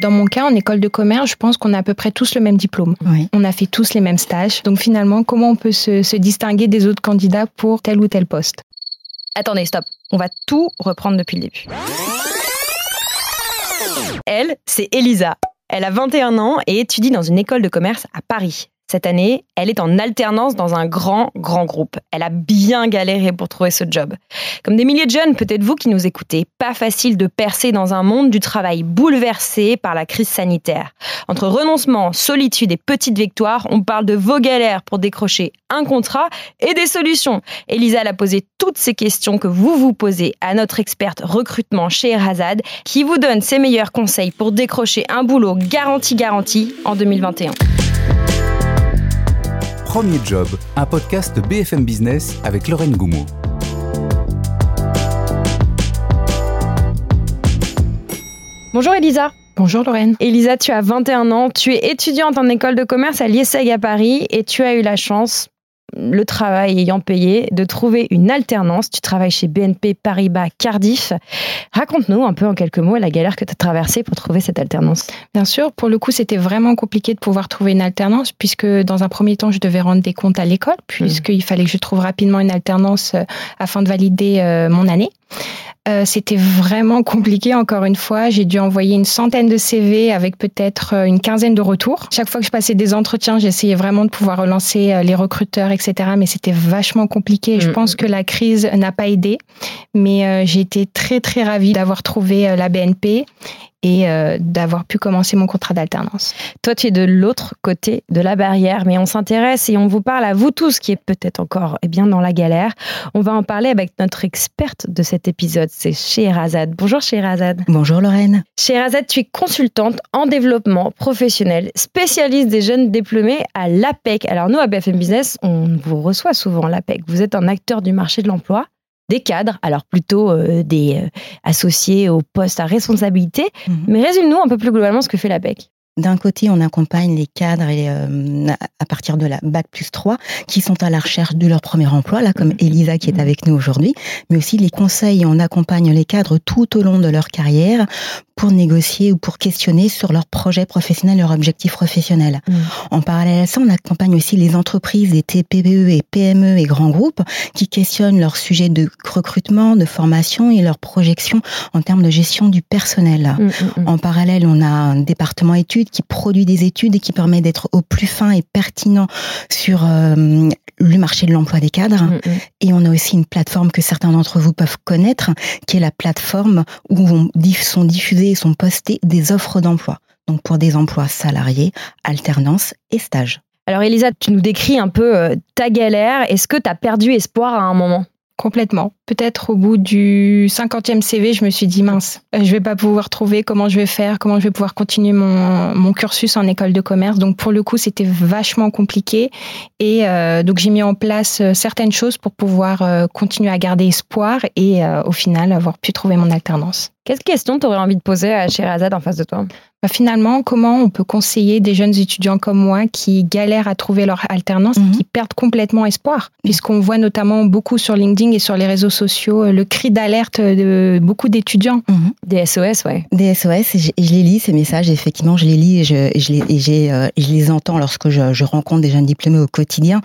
Dans mon cas, en école de commerce, je pense qu'on a à peu près tous le même diplôme. On a fait tous les mêmes stages. Donc finalement, comment on peut se, se distinguer des autres candidats pour tel ou tel poste? Attendez, stop. On va tout reprendre depuis le début. Elle, c'est Elisa. Elle a 21 ans et étudie dans une école de commerce à Paris. Cette année, elle est en alternance dans un grand, grand groupe. Elle a bien galéré pour trouver ce job. Comme des milliers de jeunes, peut-être vous qui nous écoutez, pas facile de percer dans un monde du travail bouleversé par la crise sanitaire. Entre renoncement, solitude et petites victoires, on parle de vos galères pour décrocher un contrat et des solutions. Elisa a posé toutes ces questions que vous vous posez à notre experte recrutement chez Erazad, qui vous donne ses meilleurs conseils pour décrocher un boulot garanti garanti en 2021. Premier Job, un podcast BFM Business avec Lorraine Goumeau. Bonjour Elisa. Bonjour Lorraine. Elisa, tu as 21 ans, tu es étudiante en école de commerce à l'IESEG à Paris et tu as eu la chance, le travail ayant payé, de trouver une alternance. Tu travailles chez BNP Paribas Cardiff. Raconte-nous un peu en quelques mots la galère que tu as traversée pour trouver cette alternance. Bien sûr, pour le coup, c'était vraiment compliqué de pouvoir trouver une alternance puisque dans un premier temps, je devais rendre des comptes à l'école puisqu'il fallait que je trouve rapidement une alternance euh, afin de valider euh, mon année. Euh, c'était vraiment compliqué, encore une fois. J'ai dû envoyer une centaine de CV avec peut-être euh, une quinzaine de retours. Chaque fois que je passais des entretiens, j'essayais vraiment de pouvoir relancer euh, les recruteurs, etc. Mais c'était vachement compliqué. Je mm, pense que la crise n'a pas aidé. Mais j'ai été très, très ravie d'avoir trouvé la BNP et euh, d'avoir pu commencer mon contrat d'alternance. Toi, tu es de l'autre côté de la barrière, mais on s'intéresse et on vous parle à vous tous qui êtes peut-être encore eh bien, dans la galère. On va en parler avec notre experte de cet épisode, c'est Sherazade. Bonjour Sherazade. Bonjour Lorraine. Sherazade, tu es consultante en développement professionnel, spécialiste des jeunes diplômés à l'APEC. Alors nous, à BFM Business, on vous reçoit souvent à l'APEC. Vous êtes un acteur du marché de l'emploi des cadres, alors plutôt euh, des euh, associés au poste à responsabilité. Mhm. Mais résume-nous un peu plus globalement ce que fait l'APEC. D'un côté, on accompagne les cadres et, euh, à partir de la Bac plus 3 qui sont à la recherche de leur premier emploi, là comme mhm. Elisa qui est mhm. avec nous aujourd'hui, mais aussi les conseils, on accompagne les cadres tout au long de leur carrière pour négocier ou pour questionner sur leurs projets professionnels, leurs objectifs professionnels. Mhm. En parallèle à ça, on accompagne aussi les entreprises, les TPE et PME et grands groupes qui questionnent leurs sujets de recrutement, de formation et leurs projections en termes de gestion du personnel. En parallèle, on a un département études qui produit des études et qui permet d'être au plus fin et pertinent sur euh, le marché de l'emploi des cadres. Mm, mm. Et on a aussi une plateforme que certains d'entre vous peuvent connaître, qui est la plateforme où sont diffusées et sont postées des offres d'emploi. Donc pour des emplois salariés, alternance et stage. Alors Elisa, tu nous décris un peu euh, ta galère. Est-ce que tu as perdu espoir à un moment? Complètement. Peut-être au bout du 50e CV, je me suis dit mince, euh, je vais pas pouvoir trouver comment je vais faire, comment je vais pouvoir continuer mon, mon cursus en école de commerce. Donc pour le coup, c'était vachement compliqué et euh, donc j'ai mis en place euh, certaines choses pour pouvoir continuer à garder espoir et au final avoir pu trouver mon alternance. Quelle question tu aurais envie de poser à Sherazade en face de toi? Bah, Finalement, comment on peut conseiller des jeunes étudiants comme moi qui galèrent à trouver leur alternance, mhm. qui perdent complètement espoir? Puisqu'on voit notamment beaucoup sur LinkedIn et sur les réseaux sociaux le cri d'alerte de beaucoup d'étudiants. Mhm. Des SOS, ouais. Des SOS, et je, les lis, ces messages, effectivement, je les lis et je, les, euh, je les entends lorsque je, je rencontre des jeunes diplômés au quotidien.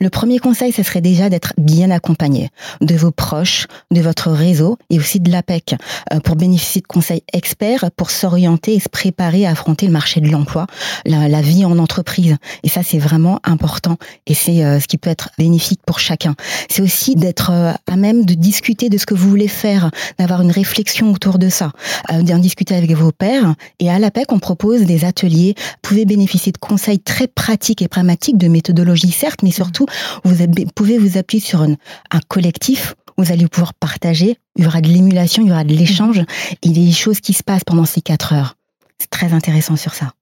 Le premier conseil, ce serait déjà d'être bien accompagné de vos proches, de votre réseau et aussi de l'APEC euh, pour bénéficier de conseils experts pour s'orienter et se préparer à affronter le marché de l'emploi, la, vie en entreprise. Et ça, c'est vraiment important et c'est euh, ce qui peut être bénéfique pour chacun. C'est aussi d'être euh, à même de discuter de ce que vous voulez faire, d'avoir une réflexion autour de ça, euh, d'en discuter avec vos pairs. Et à l'APEC, on propose des ateliers. Vous pouvez bénéficier de conseils très pratiques et pragmatiques, de méthodologie certes, mais surtout, vous pouvez vous appuyer sur un collectif vous allez pouvoir partager, il y aura de l'émulation, il y aura de l'échange, a des choses qui se passent pendant ces quatre heures. C'est très intéressant sur ça.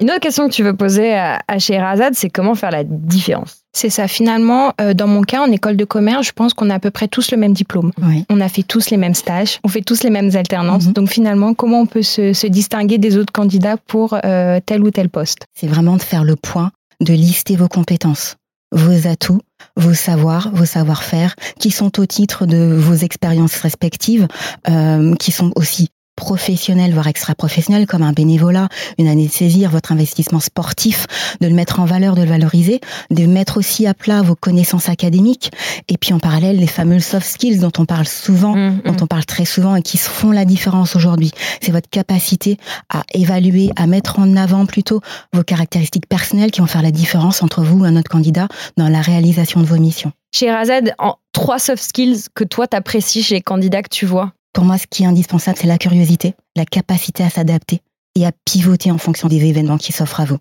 Une autre question que tu veux poser à, à Sherazade, c'est comment faire la différence? C'est ça. Finalement, euh, dans mon cas, en école de commerce, je pense qu'on a à peu près tous le même diplôme. On a fait tous les mêmes stages, on fait tous les mêmes alternances. Mhm. Donc finalement, comment on peut se, distinguer des autres candidats pour euh, tel ou tel poste? C'est vraiment de faire le point, de lister vos compétences, vos atouts vos savoirs, vos savoir-faire, qui sont au titre de vos expériences respectives, euh, qui sont aussi professionnel, voire extra-professionnel, comme un bénévolat, une année de saisir, votre investissement sportif, de le mettre en valeur, de le valoriser, de mettre aussi à plat vos connaissances académiques, et puis en parallèle, les fameux soft skills dont on parle souvent, mmh, dont mmh. on parle très souvent et qui font la différence aujourd'hui. C'est votre capacité à évaluer, à mettre en avant plutôt vos caractéristiques personnelles qui vont faire la différence entre vous et un autre candidat dans la réalisation de vos missions. Chez Razed, en trois soft skills que toi t'apprécies chez les candidats que tu vois pour moi, ce qui est indispensable, c'est la curiosité, la capacité à s'adapter et à pivoter en fonction des événements qui s'offrent à vous.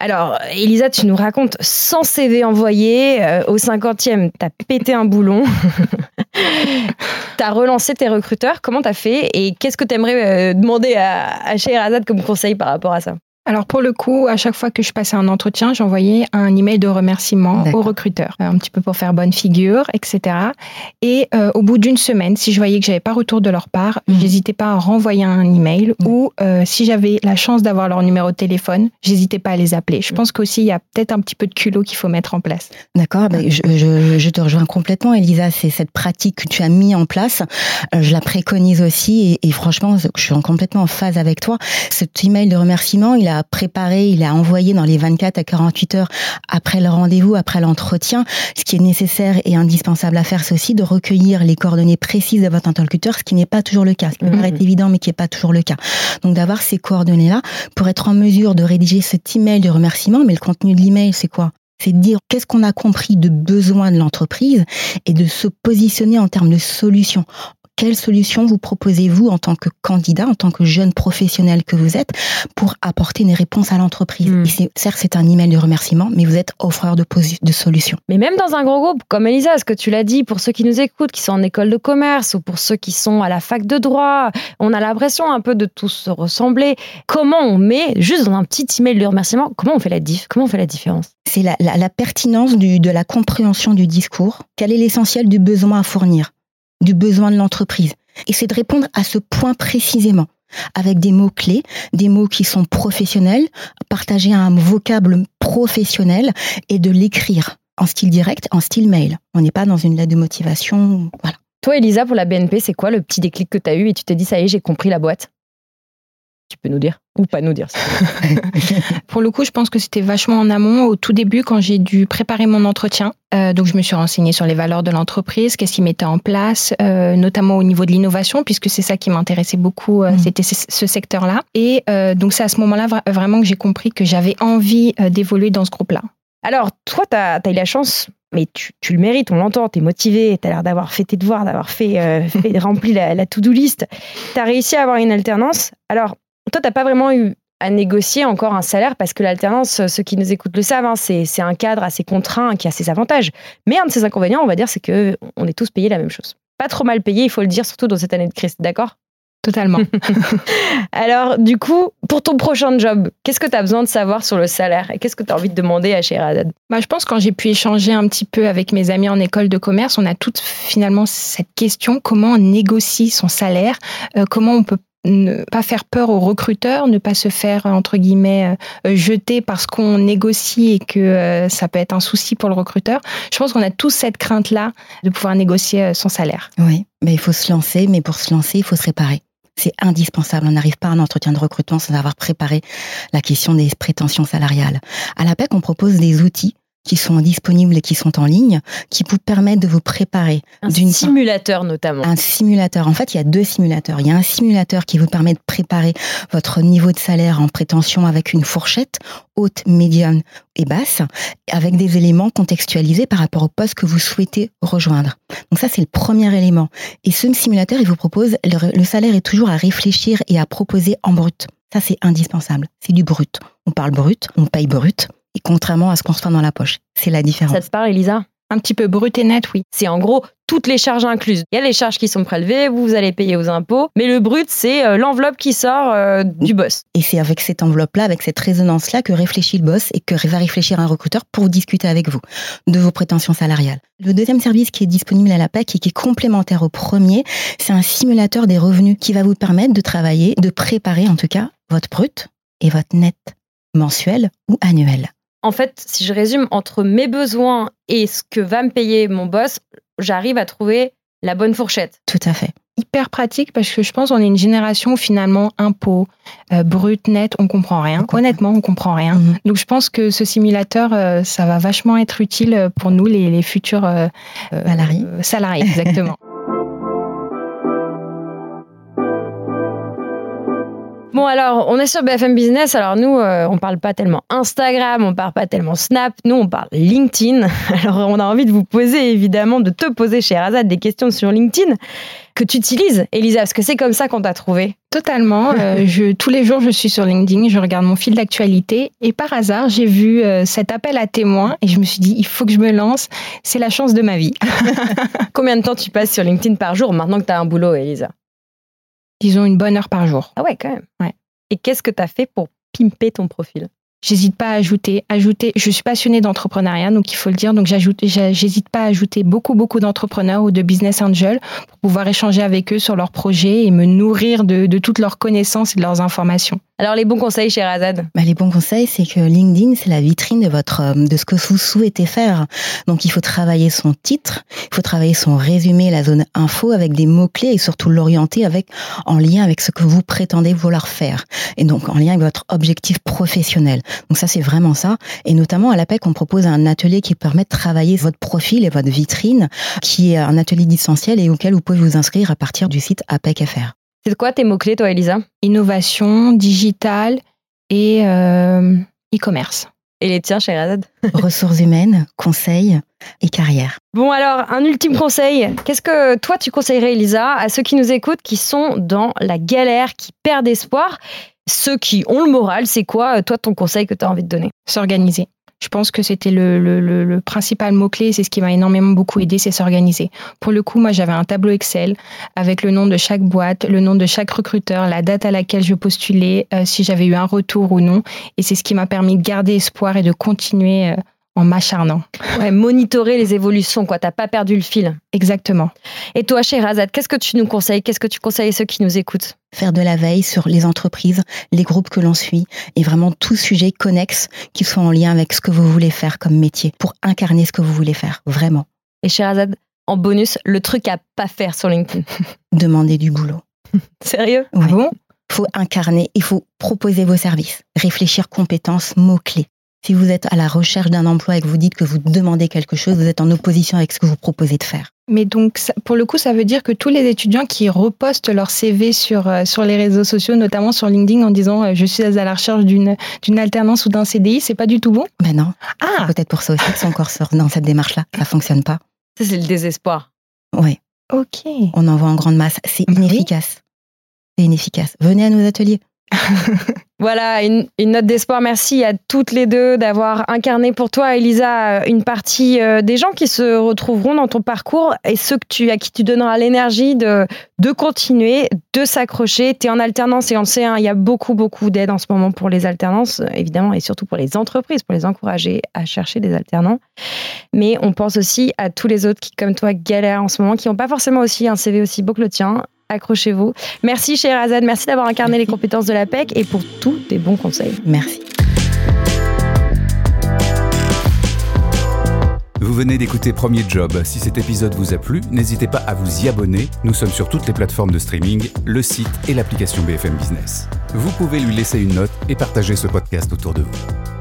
Alors, Elisa, tu nous racontes 100 CV envoyés. Euh, au 50e, tu as pété un boulon. tu as relancé tes recruteurs. Comment tu as fait Et qu'est-ce que tu aimerais euh, demander à, à Azad comme conseil par rapport à ça? Alors pour le coup, à chaque fois que je passais un entretien, j'envoyais un email de remerciement au recruteur, un petit peu pour faire bonne figure, etc. Et euh, au bout d'une semaine, si je voyais que j'avais pas retour de leur part, je mhm. j'hésitais pas à renvoyer un email mhm. ou euh, si j'avais la chance d'avoir leur numéro de téléphone, j'hésitais pas à les appeler. Je mhm. pense qu'aussi il y a peut-être un petit peu de culot qu'il faut mettre en place. D'accord, ben, je, te rejoins complètement, Elisa. C'est cette pratique que tu as mis en place. Euh, je la préconise aussi et, et franchement, je suis complètement en phase avec toi. Cet email de remerciement, il a préparé, il a envoyé dans les 24 à 48 heures après le rendez-vous, après l'entretien. Ce qui est nécessaire et indispensable à faire, c'est aussi de recueillir les coordonnées précises de votre interlocuteur, ce qui n'est pas toujours le cas. Ce qui paraît mhm. évident, mais qui n'est pas toujours le cas. Donc d'avoir ces coordonnées-là pour être en mesure de rédiger cet email de remerciement. Mais le contenu de l'email, c'est quoi? C'est de dire qu'est-ce qu'on a compris de besoin de l'entreprise et de se positionner en termes de solutions quelle solution vous proposez-vous en tant que candidat, en tant que jeune professionnel que vous êtes, pour apporter une réponse à l'entreprise hmm. Certes, c'est un email de remerciement, mais vous êtes offreur de, de solutions. Mais même dans un gros groupe comme Elisa, ce que tu l'as dit, pour ceux qui nous écoutent, qui sont en école de commerce ou pour ceux qui sont à la fac de droit, on a l'impression un peu de tous se ressembler. Comment on met, juste dans un petit email de remerciement, comment on fait la diff Comment on fait la différence? C'est la, la, pertinence du, de la compréhension du discours. Quel est l'essentiel du besoin à fournir? Du besoin de l'entreprise. Et c'est de répondre à ce point précisément avec des mots clés, des mots qui sont professionnels, partager un vocable professionnel et de l'écrire en style direct, en style mail. On n'est pas dans une lettre de motivation, voilà. Toi, Elisa, pour la BNP, c'est quoi le petit déclic que tu as eu et tu t'es dit, ça y est, j'ai compris la boîte? Tu peux nous dire ou pas nous dire Pour le coup, je pense que c'était vachement en amont au tout début quand j'ai dû préparer mon entretien. Euh, donc, je me suis renseignée sur les valeurs de l'entreprise, qu'est-ce qu'ils mettaient en place, euh, notamment au niveau de l'innovation, puisque c'est ça qui m'intéressait beaucoup, euh, mm. c'était ce secteur-là. Et donc, c'est à ce moment-là vraiment que j'ai compris que j'avais envie d'évoluer dans ce groupe-là. Alors, toi, tu as, eu la chance mais tu, le mérites, on l'entend, tu es motivé, tu as l'air d'avoir fait tes devoirs, d'avoir fait, fait rempli la, la to-do list. Tu as réussi à avoir une alternance. Alors, toi, tu n'as pas vraiment eu à négocier encore un salaire parce que l'alternance, ceux qui nous écoutent le savent, hein, c'est un cadre assez contraint qui a ses avantages. Mais un de ses inconvénients, on va dire, c'est qu'on est tous payés la même chose. Pas trop mal payés, il faut le dire, surtout dans cette année de crise, d'accord? Totalement. Alors, du coup, pour ton prochain job, qu'est-ce que tu as besoin de savoir sur le salaire? Et qu'est-ce que tu as envie de demander à Sherazade? Bah, Je pense que quand j'ai pu échanger un petit peu avec mes amis en école de commerce, on a toutes finalement cette question comment on négocie son salaire, euh, comment on peut ne pas faire peur aux recruteurs, ne pas se faire entre guillemets euh, jeter parce qu'on négocie et que euh, ça peut être un souci pour le recruteur. Je pense qu'on a tous cette crainte là de pouvoir négocier euh, son salaire. Oui, mais il faut se lancer, mais pour se lancer, il faut se réparer. C'est indispensable. On n'arrive pas à un entretien de recrutement sans avoir préparé la question des prétentions salariales. À la PEC, on propose des outils qui sont disponibles et qui sont en ligne, qui vous permettent de vous préparer. Un simulateur notamment. Un simulateur. En fait, il y a deux simulateurs. Il y a un simulateur qui vous permet de préparer votre niveau de salaire en prétention avec une fourchette haute, médiane et basse, avec des éléments contextualisés par rapport au poste que vous souhaitez rejoindre. Donc ça, c'est le premier élément. Et ce simulateur, il vous propose, le, le salaire est toujours à réfléchir et à proposer en brut. Ça, c'est indispensable. C'est du brut. On parle brut, on paye brut contrairement à ce qu'on se fait dans la poche. C'est la différence. Ça te parle, Elisa? Un petit peu brut et net, oui. C'est en gros toutes les charges incluses. Il y a les charges qui sont prélevées, vous allez payer aux impôts, mais le brut, c'est euh, l'enveloppe qui sort euh, du boss. Et c'est avec cette enveloppe-là, avec cette résonance-là que réfléchit le boss et que va réfléchir un recruteur pour discuter avec vous de vos prétentions salariales. Le deuxième service qui est disponible à la PAC et qui est complémentaire au premier, c'est un simulateur des revenus qui va vous permettre de travailler, de préparer en tout cas votre brut et votre net mensuel ou annuel. En fait, si je résume, entre mes besoins et ce que va me payer mon boss, j'arrive à trouver la bonne fourchette. Tout à fait. Hyper pratique parce que je pense qu'on est une génération où finalement impôts, euh, brut, net, on comprend rien. On. Honnêtement, on comprend rien. Mhm. Donc je pense que ce simulateur, euh, ça va vachement être utile pour nous, les, les futurs euh, euh, Salariés. salariés, exactement. Bon alors, on est sur BFM Business. Alors nous, euh, on parle pas tellement Instagram, on parle pas tellement Snap. Nous, on parle LinkedIn. Alors on a envie de vous poser évidemment, de te poser chez Razad des questions sur LinkedIn que tu utilises, Elisa, parce que c'est comme ça qu'on t'a trouvé. Totalement. euh, je, tous les jours, je suis sur LinkedIn, je regarde mon fil d'actualité et par hasard, j'ai vu euh, cet appel à témoins et je me suis dit, il faut que je me lance. C'est la chance de ma vie. Combien de temps tu passes sur LinkedIn par jour maintenant que tu as un boulot, Elisa? Disons une bonne heure par jour. Ah ouais, quand même. Ouais. Et qu'est-ce que tu as fait pour pimper ton profil? J'hésite pas à ajouter, ajouter. Je suis passionnée d'entrepreneuriat, donc il faut le dire. Donc j'ajoute, j'a- j'hésite pas à ajouter beaucoup, beaucoup d'entrepreneurs ou de business angels pour pouvoir échanger avec eux sur leurs projets et me nourrir de, de toutes leurs connaissances et de leurs informations. Alors les bons conseils chez Razad Bah, les bons conseils, c'est que LinkedIn, c'est la vitrine de votre, euh, de ce que vous souhaitez faire. Donc, il faut travailler son titre, il faut travailler son résumé, la zone info avec des mots-clés et surtout l'orienter avec, en lien avec ce que vous prétendez vouloir faire. Et donc, en lien avec votre objectif professionnel. Donc, ça, c'est vraiment ça. Et notamment, à l'APEC, on propose un atelier qui permet de travailler votre profil et votre vitrine, qui est un atelier distanciel et auquel vous pouvez vous inscrire à partir du site APEC FR. C'est quoi tes mots-clés, toi, Elisa? Innovation, digital et euh, e-commerce. Et les tiens chez Razad Ressources humaines, conseils et carrière. Bon alors, un ultime conseil. Qu'est-ce que toi tu conseillerais, Elisa, à ceux qui nous écoutent, qui sont dans la galère, qui perdent espoir? Ceux qui ont le moral, c'est quoi, toi, ton conseil que tu as envie de donner? S'organiser. Je pense que c'était le, le, principal mot-clé, c'est ce qui m'a énormément beaucoup aidé, c'est s'organiser. Pour le coup, moi, j'avais un tableau Excel avec le nom de chaque boîte, le nom de chaque recruteur, la date à laquelle je postulais, euh, si j'avais eu un retour ou non. Et c'est ce qui m'a permis de garder espoir et de continuer euh, en m'acharnant. Ouais, monitorer les évolutions, quoi. T'as pas perdu le fil. Exactement. Et toi, chez Razad, qu'est-ce que tu nous conseilles? Qu'est-ce que tu conseilles à ceux qui nous écoutent? Faire de la veille sur les entreprises, les groupes que l'on suit et vraiment tout sujet connexe qui soit en lien avec ce que vous voulez faire comme métier pour incarner ce que vous voulez faire, vraiment. Et chez Razad, en bonus, le truc à pas faire sur LinkedIn. Demander du boulot. Sérieux? Ouais. Ah bon? Il faut incarner, il faut proposer vos services, réfléchir compétences, mots-clés. Si vous êtes à la recherche d'un emploi et que vous dites que vous demandez quelque chose, vous êtes en opposition avec ce que vous proposez de faire. Mais donc, pour le coup, ça veut dire que tous les étudiants qui repostent leur CV sur, euh, sur les réseaux sociaux, notamment sur LinkedIn, en disant euh, je suis à la recherche d'une d'une alternance ou d'un CDI, c'est pas du tout bon? Ben non, Ah peut-être pour ça aussi qu'ils sont encore sur- dans cette démarche-là. Ça fonctionne pas. Ça, c'est le désespoir. Ouais, Ok. on en voit en grande masse. C'est Bah oui. inefficace. C'est inefficace. Venez à nos ateliers. Voilà, une, note d'espoir. Merci à toutes les deux d'avoir incarné pour toi, Elisa, une partie euh, des gens qui se retrouveront dans ton parcours et ceux que tu, à qui tu donneras l'énergie de, de continuer, de s'accrocher. Tu es en alternance et on le sait, hein, il y a beaucoup, beaucoup d'aide en ce moment pour les alternances, euh, évidemment, et surtout pour les entreprises, pour les encourager à chercher des alternants. Mais on pense aussi à tous les autres qui, comme toi, galèrent en ce moment, qui n'ont pas forcément aussi un CV aussi beau que le tien. Accrochez-vous. Merci, cher Azad. Merci d'avoir incarné les compétences de la PEC et pour tous tes bons conseils. Merci. Vous venez d'écouter Premier Job. Si cet épisode vous a plu, n'hésitez pas à vous y abonner. Nous sommes sur toutes les plateformes de streaming, le site et l'application BFM Business. Vous pouvez lui laisser une note et partager ce podcast autour de vous.